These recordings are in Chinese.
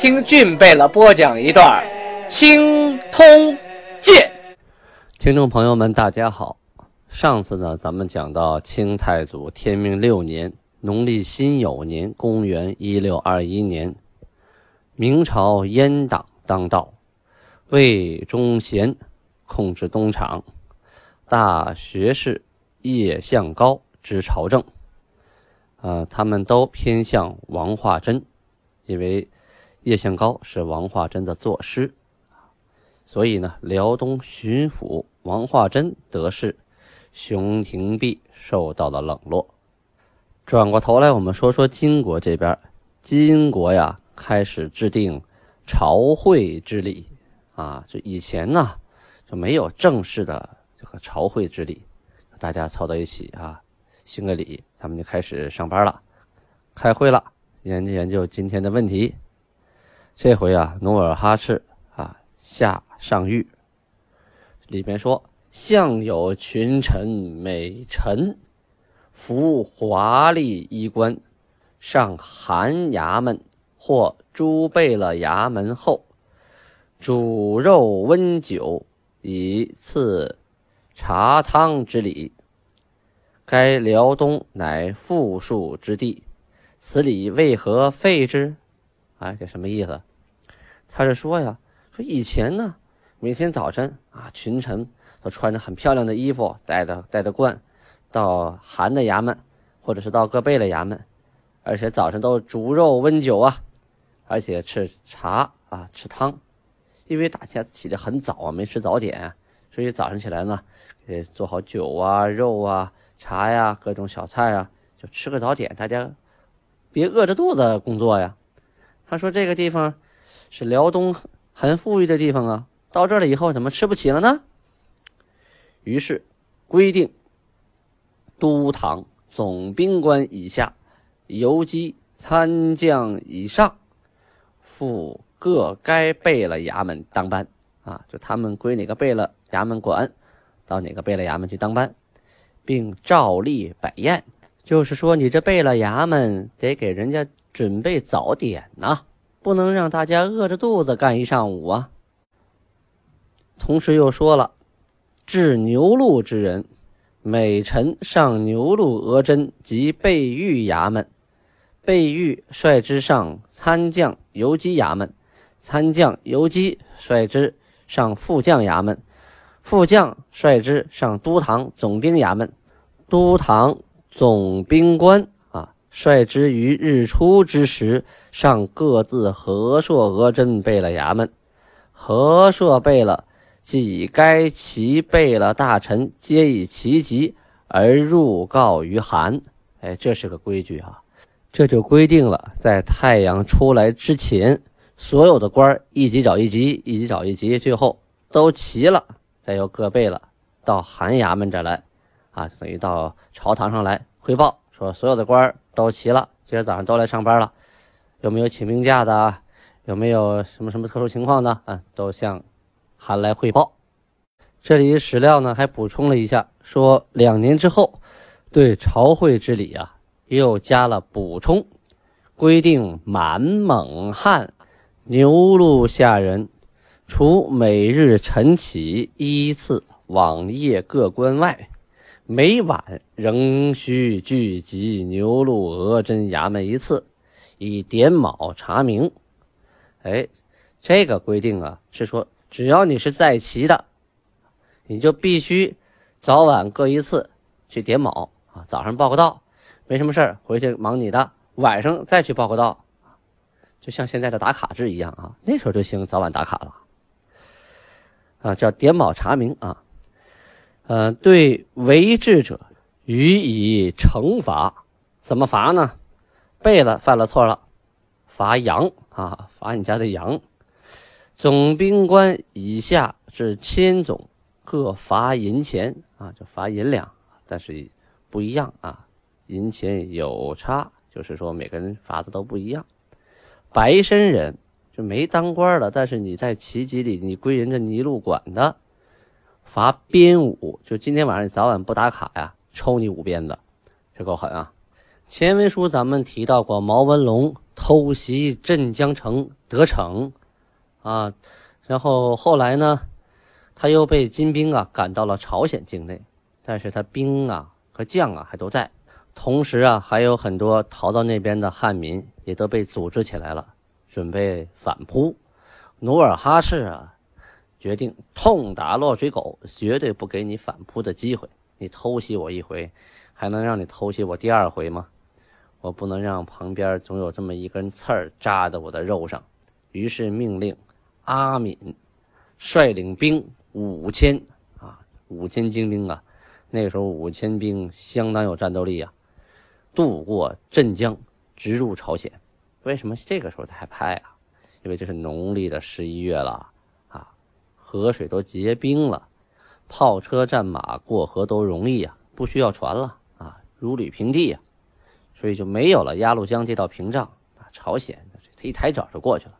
听俊贝勒播讲一段《青通剑》。听众朋友们，大家好。上次呢，咱们讲到清太祖天命六年，农历辛酉年，公元一六二一年，明朝阉党当道，魏忠贤控制东厂，大学士叶向高执朝政。呃，他们都偏向王化贞，因为。叶向高是王化贞的作师，所以呢，辽东巡抚王化贞得势，熊廷弼受到了冷落。转过头来，我们说说金国这边，金国呀开始制定朝会之礼啊，就以前呢就没有正式的这个朝会之礼，大家凑到一起啊，行个礼，咱们就开始上班了，开会了，研究研究今天的问题。这回啊，努尔哈赤啊下上谕，里边说：相有群臣美臣，服华丽衣冠，上寒衙门或诸贝勒衙门后，煮肉温酒以赐茶汤之礼。该辽东乃富庶之地，此礼为何废之？啊，这什么意思？他是说呀，说以前呢，每天早晨啊，群臣都穿着很漂亮的衣服，带着带着冠，到韩的衙门，或者是到各贝勒衙门，而且早晨都煮肉温酒啊，而且吃茶啊，吃汤，因为大家起得很早啊，没吃早点，所以早上起来呢，给做好酒啊、肉啊、茶呀，各种小菜啊，就吃个早点，大家别饿着肚子工作呀。他说这个地方。是辽东很富裕的地方啊，到这了以后怎么吃不起了呢？于是规定，都堂总兵官以下，游击参将以上，赴各该贝勒衙门当班啊，就他们归哪个贝勒衙门管，到哪个贝勒衙门去当班，并照例摆宴，就是说你这贝勒衙门得给人家准备早点呐。不能让大家饿着肚子干一上午啊！同时又说了，治牛录之人，每臣上牛录额真及备御衙门，备御率之上参将游击衙门，参将游击率之上副将衙门，副将率之上都堂总兵衙门，都堂总兵官。率之于日出之时。上各自和硕额真贝勒衙门，和硕贝勒即该其贝勒大臣，皆以其级而入告于韩。哎，这是个规矩啊！这就规定了，在太阳出来之前，所有的官一级找一级，一级找一级，最后都齐了，再由各贝勒到韩衙门这来，啊，等于到朝堂上来汇报，说所有的官都齐了，今天早上都来上班了。有没有请病假的？有没有什么什么特殊情况的？啊，都向韩来汇报。这里史料呢还补充了一下，说两年之后，对朝会之礼啊，又加了补充，规定满蒙汉牛录下人，除每日晨起依次往谒各官外，每晚仍需聚集牛录额真衙门一次。以点卯查明，哎，这个规定啊，是说只要你是在齐的，你就必须早晚各一次去点卯啊。早上报个到，没什么事，回去忙你的；晚上再去报个到，就像现在的打卡制一样啊。那时候就行，早晚打卡了啊，叫点卯查明啊。呃，对违制者予以惩罚，怎么罚呢？贝勒犯了错了，罚羊啊，罚你家的羊。总兵官以下至千总，各罚银钱啊，就罚银两，但是不一样啊，银钱有差，就是说每个人罚的都不一样。白身人就没当官的，但是你在旗籍里，你归人家尼禄管的，罚鞭五，就今天晚上你早晚不打卡呀，抽你五鞭子，这够狠啊！前文书咱们提到过，毛文龙偷袭镇江城得逞啊，然后后来呢，他又被金兵啊赶到了朝鲜境内，但是他兵啊和将啊还都在，同时啊还有很多逃到那边的汉民也都被组织起来了，准备反扑。努尔哈赤啊决定痛打落水狗，绝对不给你反扑的机会。你偷袭我一回，还能让你偷袭我第二回吗？我不能让旁边总有这么一根刺儿扎在我的肉上，于是命令阿敏率领兵五千啊，五千精兵啊，那时候五千兵相当有战斗力啊，渡过镇江，直入朝鲜。为什么这个时候才派啊？因为这是农历的十一月了，河水都结冰了，炮车战马过河都容易啊，不需要船了啊，如履平地啊。所以就没有了鸭绿江这道屏障啊！朝鲜他一抬脚就过去了。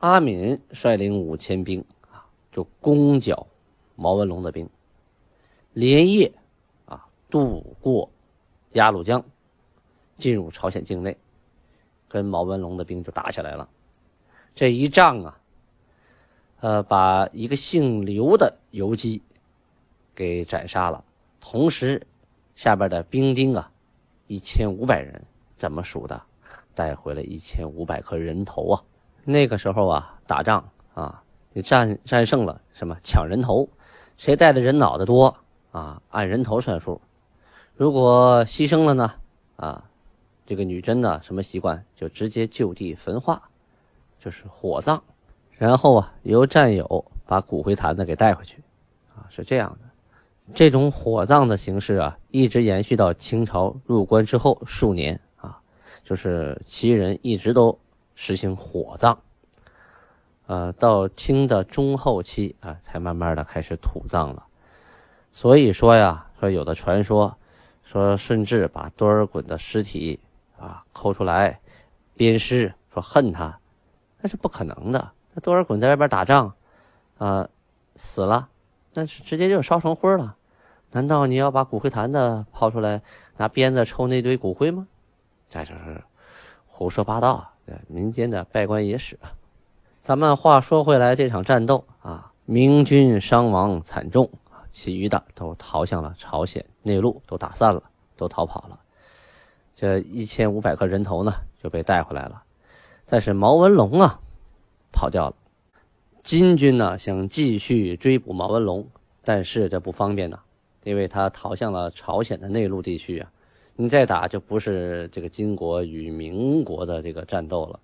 阿敏率领五千兵啊，就攻剿毛文龙的兵，连夜啊渡过鸭绿江，进入朝鲜境内，跟毛文龙的兵就打起来了。这一仗啊，呃，把一个姓刘的游击给斩杀了，同时下边的兵丁啊。一千五百人怎么数的？带回了一千五百颗人头啊！那个时候啊，打仗啊，你战战胜了什么？抢人头，谁带的人脑袋多啊？按人头算数。如果牺牲了呢？啊，这个女真呢，什么习惯？就直接就地焚化，就是火葬，然后啊，由战友把骨灰坛子给带回去，啊，是这样的。这种火葬的形式啊，一直延续到清朝入关之后数年啊，就是旗人一直都实行火葬，呃，到清的中后期啊，才慢慢的开始土葬了。所以说呀，说有的传说说顺治把多尔衮的尸体啊抠出来鞭尸，说恨他，那是不可能的。那多尔衮在外边打仗啊，死了。但是直接就烧成灰了，难道你要把骨灰坛子抛出来，拿鞭子抽那堆骨灰吗？这就是胡说八道，民间的拜官野史。咱们话说回来，这场战斗啊，明军伤亡惨重，其余的都逃向了朝鲜内陆，都打散了，都逃跑了。这一千五百颗人头呢，就被带回来了。但是毛文龙啊，跑掉了。金军呢想继续追捕毛文龙，但是这不方便呐，因为他逃向了朝鲜的内陆地区啊。你再打就不是这个金国与民国的这个战斗了，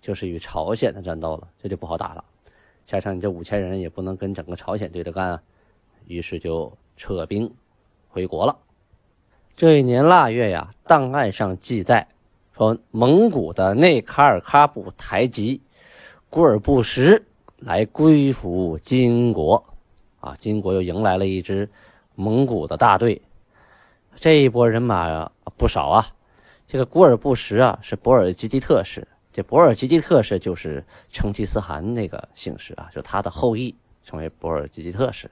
就是与朝鲜的战斗了，这就不好打了。加上你这五千人也不能跟整个朝鲜对着干啊，于是就撤兵回国了。这一年腊月呀，档案上记载说，蒙古的内卡尔喀布台吉古尔布什。来归服金国，啊，金国又迎来了一支蒙古的大队，这一波人马呀不少啊。这个古尔布什啊是博尔济吉特氏，这博尔济吉特氏就是成吉思汗那个姓氏啊，就他的后裔成为博尔济吉特氏，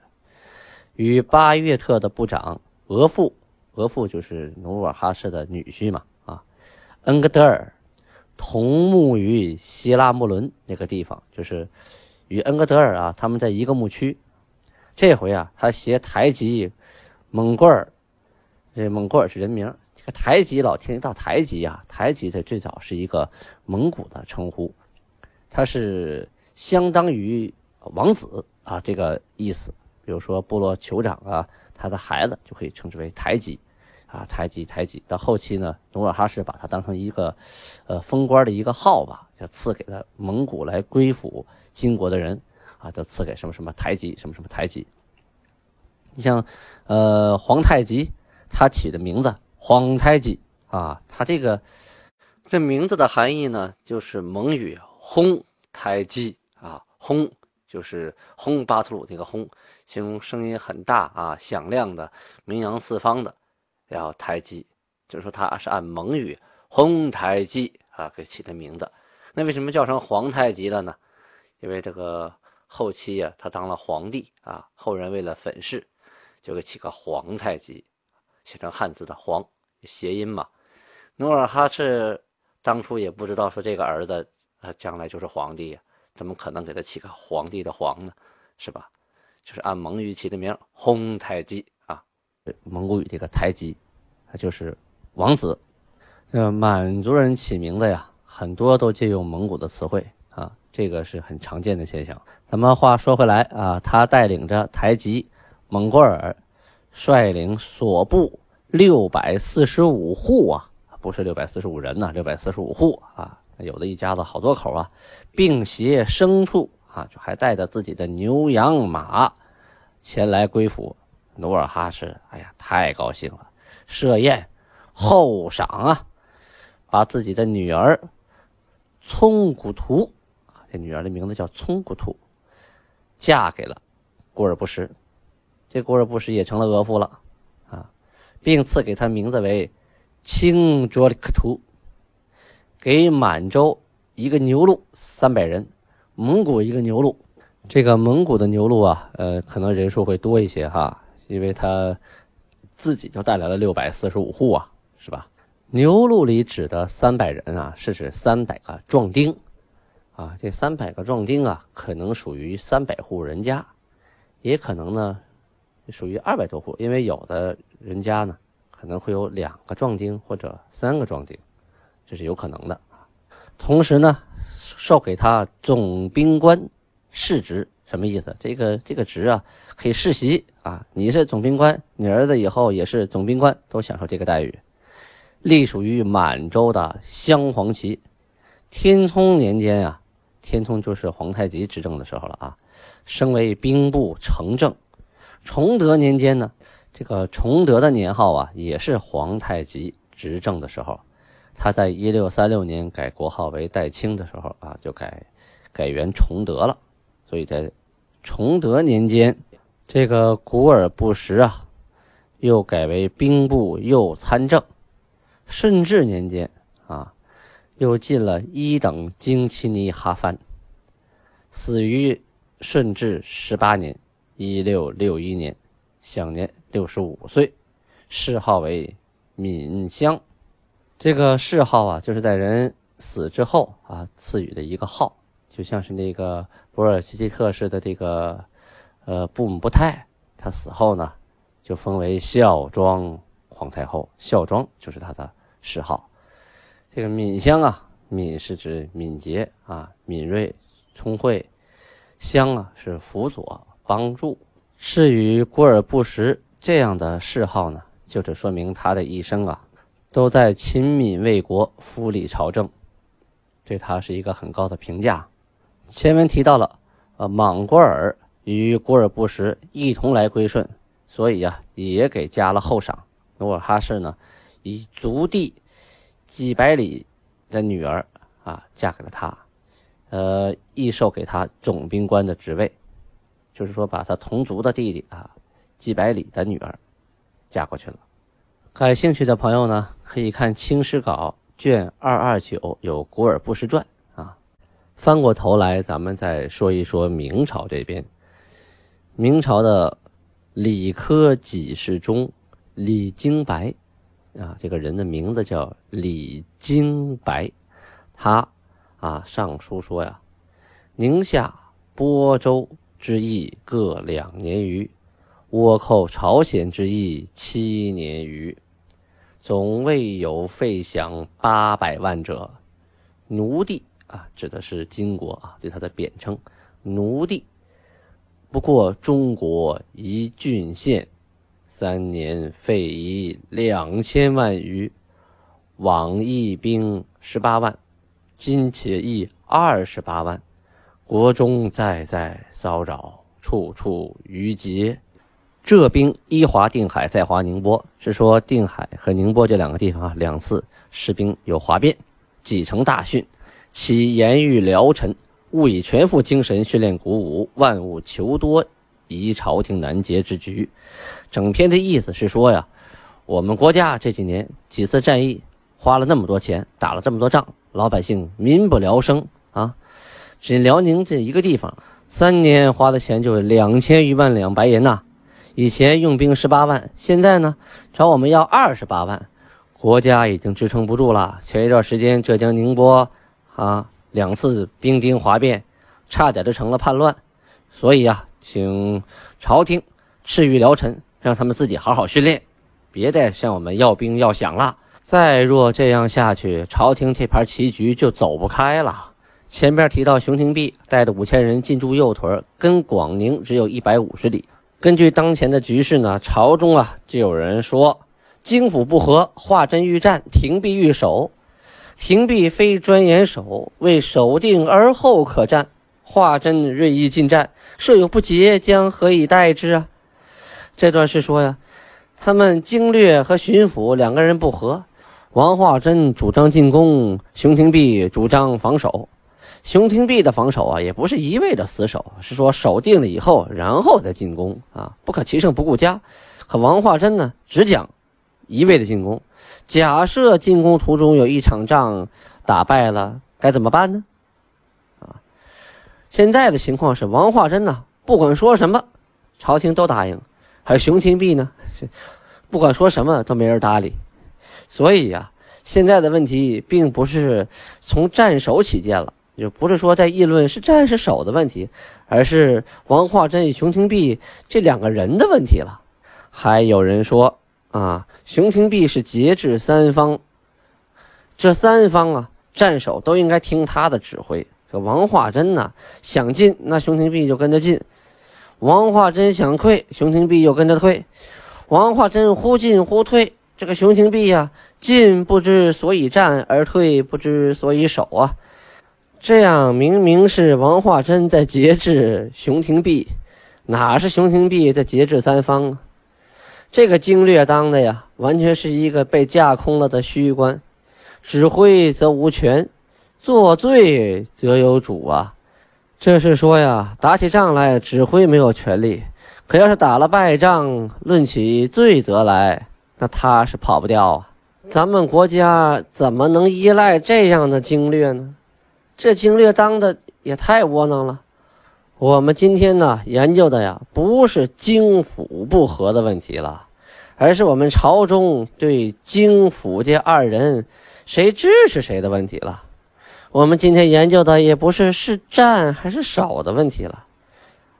与巴月特的部长额驸，额驸就是努尔哈赤的女婿嘛，啊，恩格德尔同墓于希拉木伦那个地方，就是。与恩格德尔啊，他们在一个牧区。这回啊，他携台吉蒙古尔，这蒙古尔是人名。这个台吉老听到台吉啊，台吉的最早是一个蒙古的称呼，它是相当于王子啊这个意思。比如说部落酋长啊，他的孩子就可以称之为台吉啊，台吉台吉。到后期呢，努尔哈赤把他当成一个呃封官的一个号吧，就赐给了蒙古来归附。金国的人啊，都赐给什么什么台吉，什么什么台吉。你像，呃，皇太极，他起的名字皇太极啊，他这个这名字的含义呢，就是蒙语“轰胎记”啊，“轰”就是轰巴图鲁这个“轰”，形容声音很大啊、响亮的、名扬四方的。然后胎记，就是说他是按蒙语“轰胎记”啊给起的名字。那为什么叫成皇太极了呢？因为这个后期呀，他当了皇帝啊，后人为了粉饰，就给起个皇太极，写成汉字的“皇”，谐音嘛。努尔哈赤当初也不知道说这个儿子啊将来就是皇帝呀，怎么可能给他起个皇帝的“皇”呢？是吧？就是按蒙语起的名“轰太极”，蒙古语这个“台吉”。他就是王子。呃，满族人起名字呀，很多都借用蒙古的词汇啊，这个是很常见的现象。咱们话说回来啊，他带领着台吉、蒙古尔，率领所部六百四十五户啊，不是六百四十五人呐，六百四十五户啊，有的一家子好多口啊，并携牲畜啊，就还带着自己的牛羊马前来归附。努尔哈赤，哎呀，太高兴了。设宴厚赏啊，把自己的女儿聪古图啊，这女儿的名字叫聪古图，嫁给了古尔布什，这古尔布什也成了额驸了啊，并赐给他名字为清卓里克图，给满洲一个牛录三百人，蒙古一个牛录，这个蒙古的牛录啊，呃，可能人数会多一些哈，因为他。自己就带来了六百四十五户啊，是吧？牛录里指的三百人啊，是指三百个壮丁啊。这三百个壮丁啊，可能属于三百户人家，也可能呢属于二百多户，因为有的人家呢可能会有两个壮丁或者三个壮丁，这是有可能的同时呢，授给他总兵官世职。什么意思？这个这个职啊，可以世袭啊！你是总兵官，你儿子以后也是总兵官，都享受这个待遇。隶属于满洲的镶黄旗。天聪年间啊，天聪就是皇太极执政的时候了啊，升为兵部承正。崇德年间呢，这个崇德的年号啊，也是皇太极执政的时候。他在一六三六年改国号为代清的时候啊，就改改元崇德了。所以在崇德年间，这个古尔布什啊，又改为兵部右参政。顺治年间啊，又进了一等京奇尼哈藩，死于顺治十八年（一六六一年），享年六十五岁，谥号为闵香。这个谥号啊，就是在人死之后啊赐予的一个号，就像是那个。博尔齐吉特氏的这个，呃，布姆布泰，他死后呢，就封为孝庄皇太后。孝庄就是他的谥号。这个敏香啊，敏是指敏捷啊，敏锐、聪慧；香啊是辅佐、帮助。至于古尔布什这样的谥号呢，就是说明他的一生啊，都在勤敏为国、辅理朝政，对他是一个很高的评价。前文提到了，呃，莽古尔与古尔布什一同来归顺，所以呀，也给加了厚赏。努尔哈赤呢，以族弟几百里的女儿啊，嫁给了他，呃，亦授给他总兵官的职位，就是说，把他同族的弟弟啊，几百里的女儿嫁过去了。感兴趣的朋友呢，可以看《清史稿》卷二二九，有《古尔布什传》。翻过头来，咱们再说一说明朝这边。明朝的理科给事中李经白啊，这个人的名字叫李经白。他啊上书说呀：“宁夏、播州之役各两年余，倭寇朝鲜之役七年余，总未有费饷八百万者，奴隶。”啊，指的是金国啊，对他的贬称，奴隶。不过中国一郡县，三年费役两千万余，往役兵十八万，今且役二十八万，国中在在骚扰，处处余劫。这兵一划定海，在华宁波，是说定海和宁波这两个地方啊，两次士兵有哗变。几成大训，其言语辽陈，务以全副精神训练鼓舞，万物求多，以朝廷难节之局。整篇的意思是说呀，我们国家这几年几次战役花了那么多钱，打了这么多仗，老百姓民不聊生啊。仅辽宁这一个地方，三年花的钱就是两千余万两白银呐。以前用兵十八万，现在呢找我们要二十八万，国家已经支撑不住了。前一段时间浙江宁波啊两次兵丁哗变，差点就成了叛乱，所以呀，请朝廷赐予辽臣，让他们自己好好训练，别再向我们要兵要饷了。再若这样下去，朝廷这盘棋局就走不开了。前边提到熊廷弼带着五千人进驻右屯，跟广宁只有一百五十里。根据当前的局势呢，朝中啊就有人说，京府不和，华珍欲战，廷弼欲守。廷弼非专严守，为守定而后可战。华珍锐意进战，设有不捷，将何以待之啊？这段是说呀，他们经略和巡抚两个人不和，王化贞主张进攻，熊廷弼主张防守。熊廷弼的防守啊，也不是一味的死守，是说守定了以后，然后再进攻啊，不可其胜不顾家。可王化贞呢，只讲一味的进攻。假设进攻途中有一场仗打败了，该怎么办呢？啊，现在的情况是王化贞呢，不管说什么，朝廷都答应；而熊廷弼呢，不管说什么都没人搭理。所以呀，现在的问题并不是从战守起见了。就不是说在议论是战是守的问题，而是王化贞与熊廷弼这两个人的问题了。还有人说啊，熊廷弼是节制三方，这三方啊战守都应该听他的指挥。这王化贞呢想进，那熊廷弼就跟着进；王化贞想退，熊廷弼又跟着退；王化贞忽进忽退，这个熊廷弼呀进不知所以战，而退不知所以守啊。这样明明是王化贞在节制熊廷弼，哪是熊廷弼在节制三方啊？这个经略当的呀，完全是一个被架空了的虚官，指挥则无权，作罪则有主啊！这是说呀，打起仗来指挥没有权利，可要是打了败仗，论起罪责来，那他是跑不掉啊！咱们国家怎么能依赖这样的经略呢？这经略当的也太窝囊了。我们今天呢研究的呀，不是京府不和的问题了，而是我们朝中对京府这二人谁支持谁的问题了。我们今天研究的也不是是战还是守的问题了，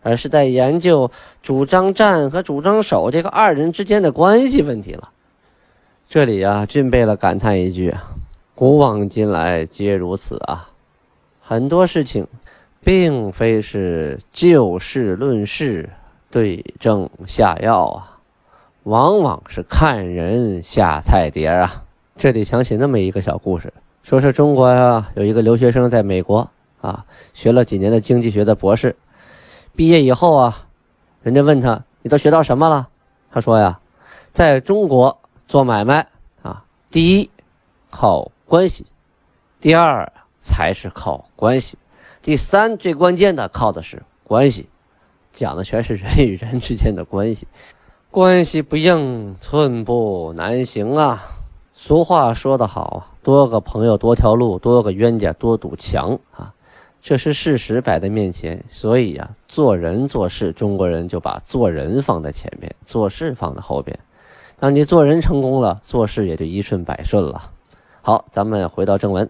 而是在研究主张战和主张守这个二人之间的关系问题了。这里啊，俊贝勒感叹一句：“古往今来皆如此啊。”很多事情，并非是就事论事、对症下药啊，往往是看人下菜碟啊。这里想起那么一个小故事，说是中国呀有一个留学生在美国啊学了几年的经济学的博士，毕业以后啊，人家问他你都学到什么了？他说呀，在中国做买卖啊，第一靠关系，第二。才是靠关系，第三最关键的靠的是关系，讲的全是人与人之间的关系，关系不硬，寸步难行啊。俗话说得好，多个朋友多条路，多个冤家多堵墙啊，这是事实摆在面前。所以呀，做人做事，中国人就把做人放在前面，做事放在后边。当你做人成功了，做事也就一顺百顺了。好，咱们回到正文。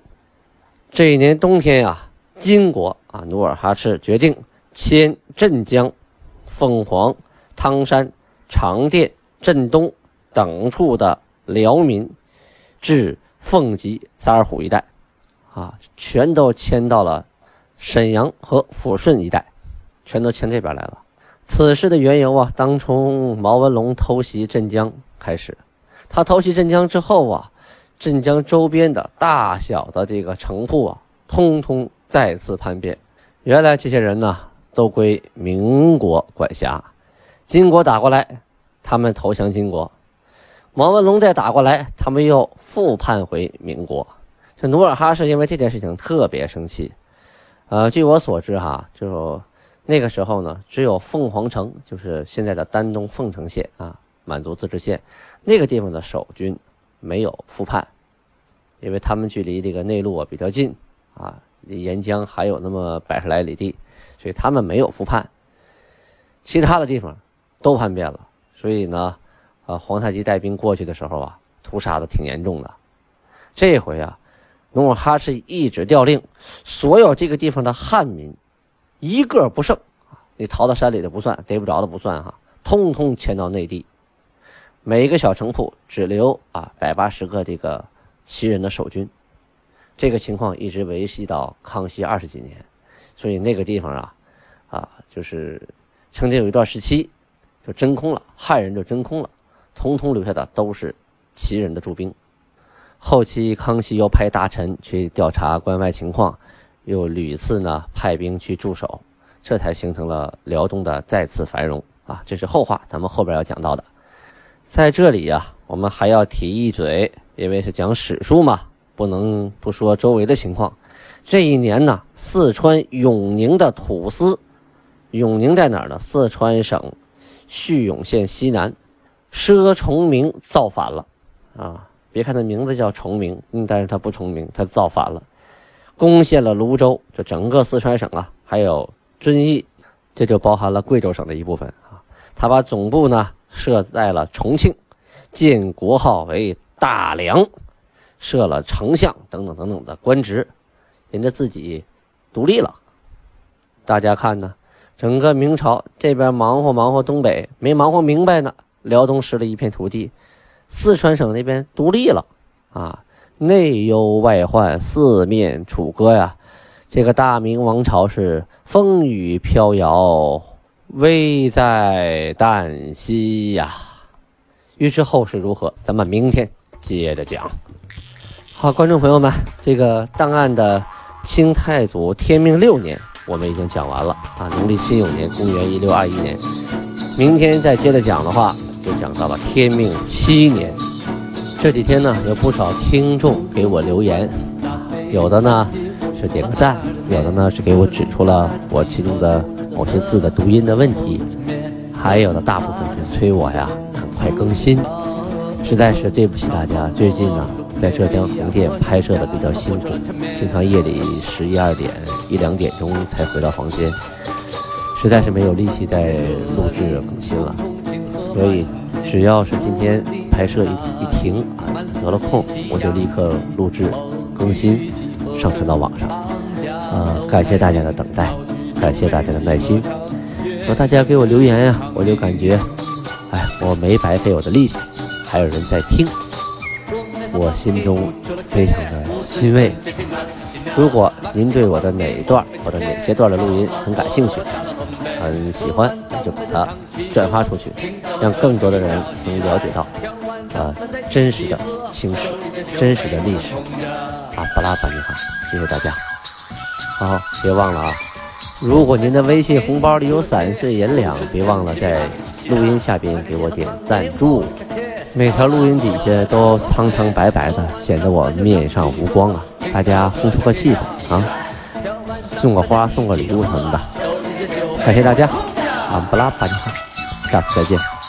这一年冬天呀，金国啊，努尔哈赤决定迁镇江、凤凰、汤山、长甸、镇东等处的辽民至凤吉、萨尔浒一带，啊，全都迁到了沈阳和抚顺一带，全都迁这边来了。此事的缘由啊，当从毛文龙偷袭镇江开始，他偷袭镇江之后啊。镇江周边的大小的这个城户啊，通通再次叛变。原来这些人呢，都归民国管辖。金国打过来，他们投降金国；毛文龙再打过来，他们又复叛回民国。这努尔哈赤因为这件事情特别生气。呃，据我所知哈，就那个时候呢，只有凤凰城，就是现在的丹东凤城县啊，满族自治县那个地方的守军没有复叛，因为他们距离这个内陆啊比较近啊，沿江还有那么百十来里地，所以他们没有复叛。其他的地方都叛变了，所以呢，啊，皇太极带兵过去的时候啊，屠杀的挺严重的。这回啊，努尔哈赤一纸调令，所有这个地方的汉民一个不剩，你逃到山里的不算，逮不着的不算哈，通通迁到内地。每一个小城铺只留啊百八十个这个旗人的守军。这个情况一直维系到康熙二十几年，所以那个地方啊，啊，就是。曾经有一段时期，就真空了，汉人就真空了，通通留下的都是旗人的驻兵。后期康熙又派大臣去调查关外情况，又屡次呢派兵去驻守，这才形成了辽东的再次繁荣啊！这是后话，咱们后边要讲到的。在这里呀，我们还要提一嘴，因为是讲史书嘛，不能不说周围的情况。这一年呢，四川永宁的土司。永宁在哪儿呢？四川省叙永县西南，佘崇明造反了啊！别看他名字叫崇明，但是他不崇明，他造反了，攻陷了泸州，这整个四川省啊，还有遵义，这就包含了贵州省的一部分啊。他把总部呢设在了重庆，建国号为大梁，设了丞相等等等等的官职，人家自己独立了，大家看呢？整个明朝这边忙活忙活东北，没忙活明白呢。辽东失了一片土地，四川省那边独立了，啊，内忧外患，四面楚歌呀。这个大明王朝是风雨飘摇，危在旦夕呀。欲知后事如何，咱们明天接着讲。好，观众朋友们，这个档案的清太祖天命六年。我们已经讲完了啊，农历辛酉年，公元一六二一年。明天再接着讲的话，就讲到了天命七年。这几天呢，有不少听众给我留言，有的呢是点个赞，有的呢是给我指出了我其中的某些字的读音的问题，还有的大部分是催我呀赶快更新，实在是对不起大家。最近呢。在浙江横店拍摄的比较辛苦，经常夜里十一二点、一两点钟才回到房间，实在是没有力气再录制更新了。所以，只要是今天拍摄一一停啊，得了空，我就立刻录制更新，上传到网上。呃，感谢大家的等待，感谢大家的耐心。说大家给我留言呀，我就感觉，哎，我没白费我的力气，还有人在听。我心中非常的欣慰。如果您对我的哪一段或者哪些段的录音很感兴趣，很喜欢，就把它转发出去，让更多的人能了解到，呃，真实的青史，真实的历史。啊，巴拉巴尼哈，谢谢大家。好，别忘了啊，如果您的微信红包里有散碎银两，别忘了在录音下边给我点赞助。每条录音底下都苍苍白白的，显得我面上无光啊！大家烘出个气氛啊，送个花，送个礼物什么的，感谢大家，啊，不拉巴尼哈，下次再见。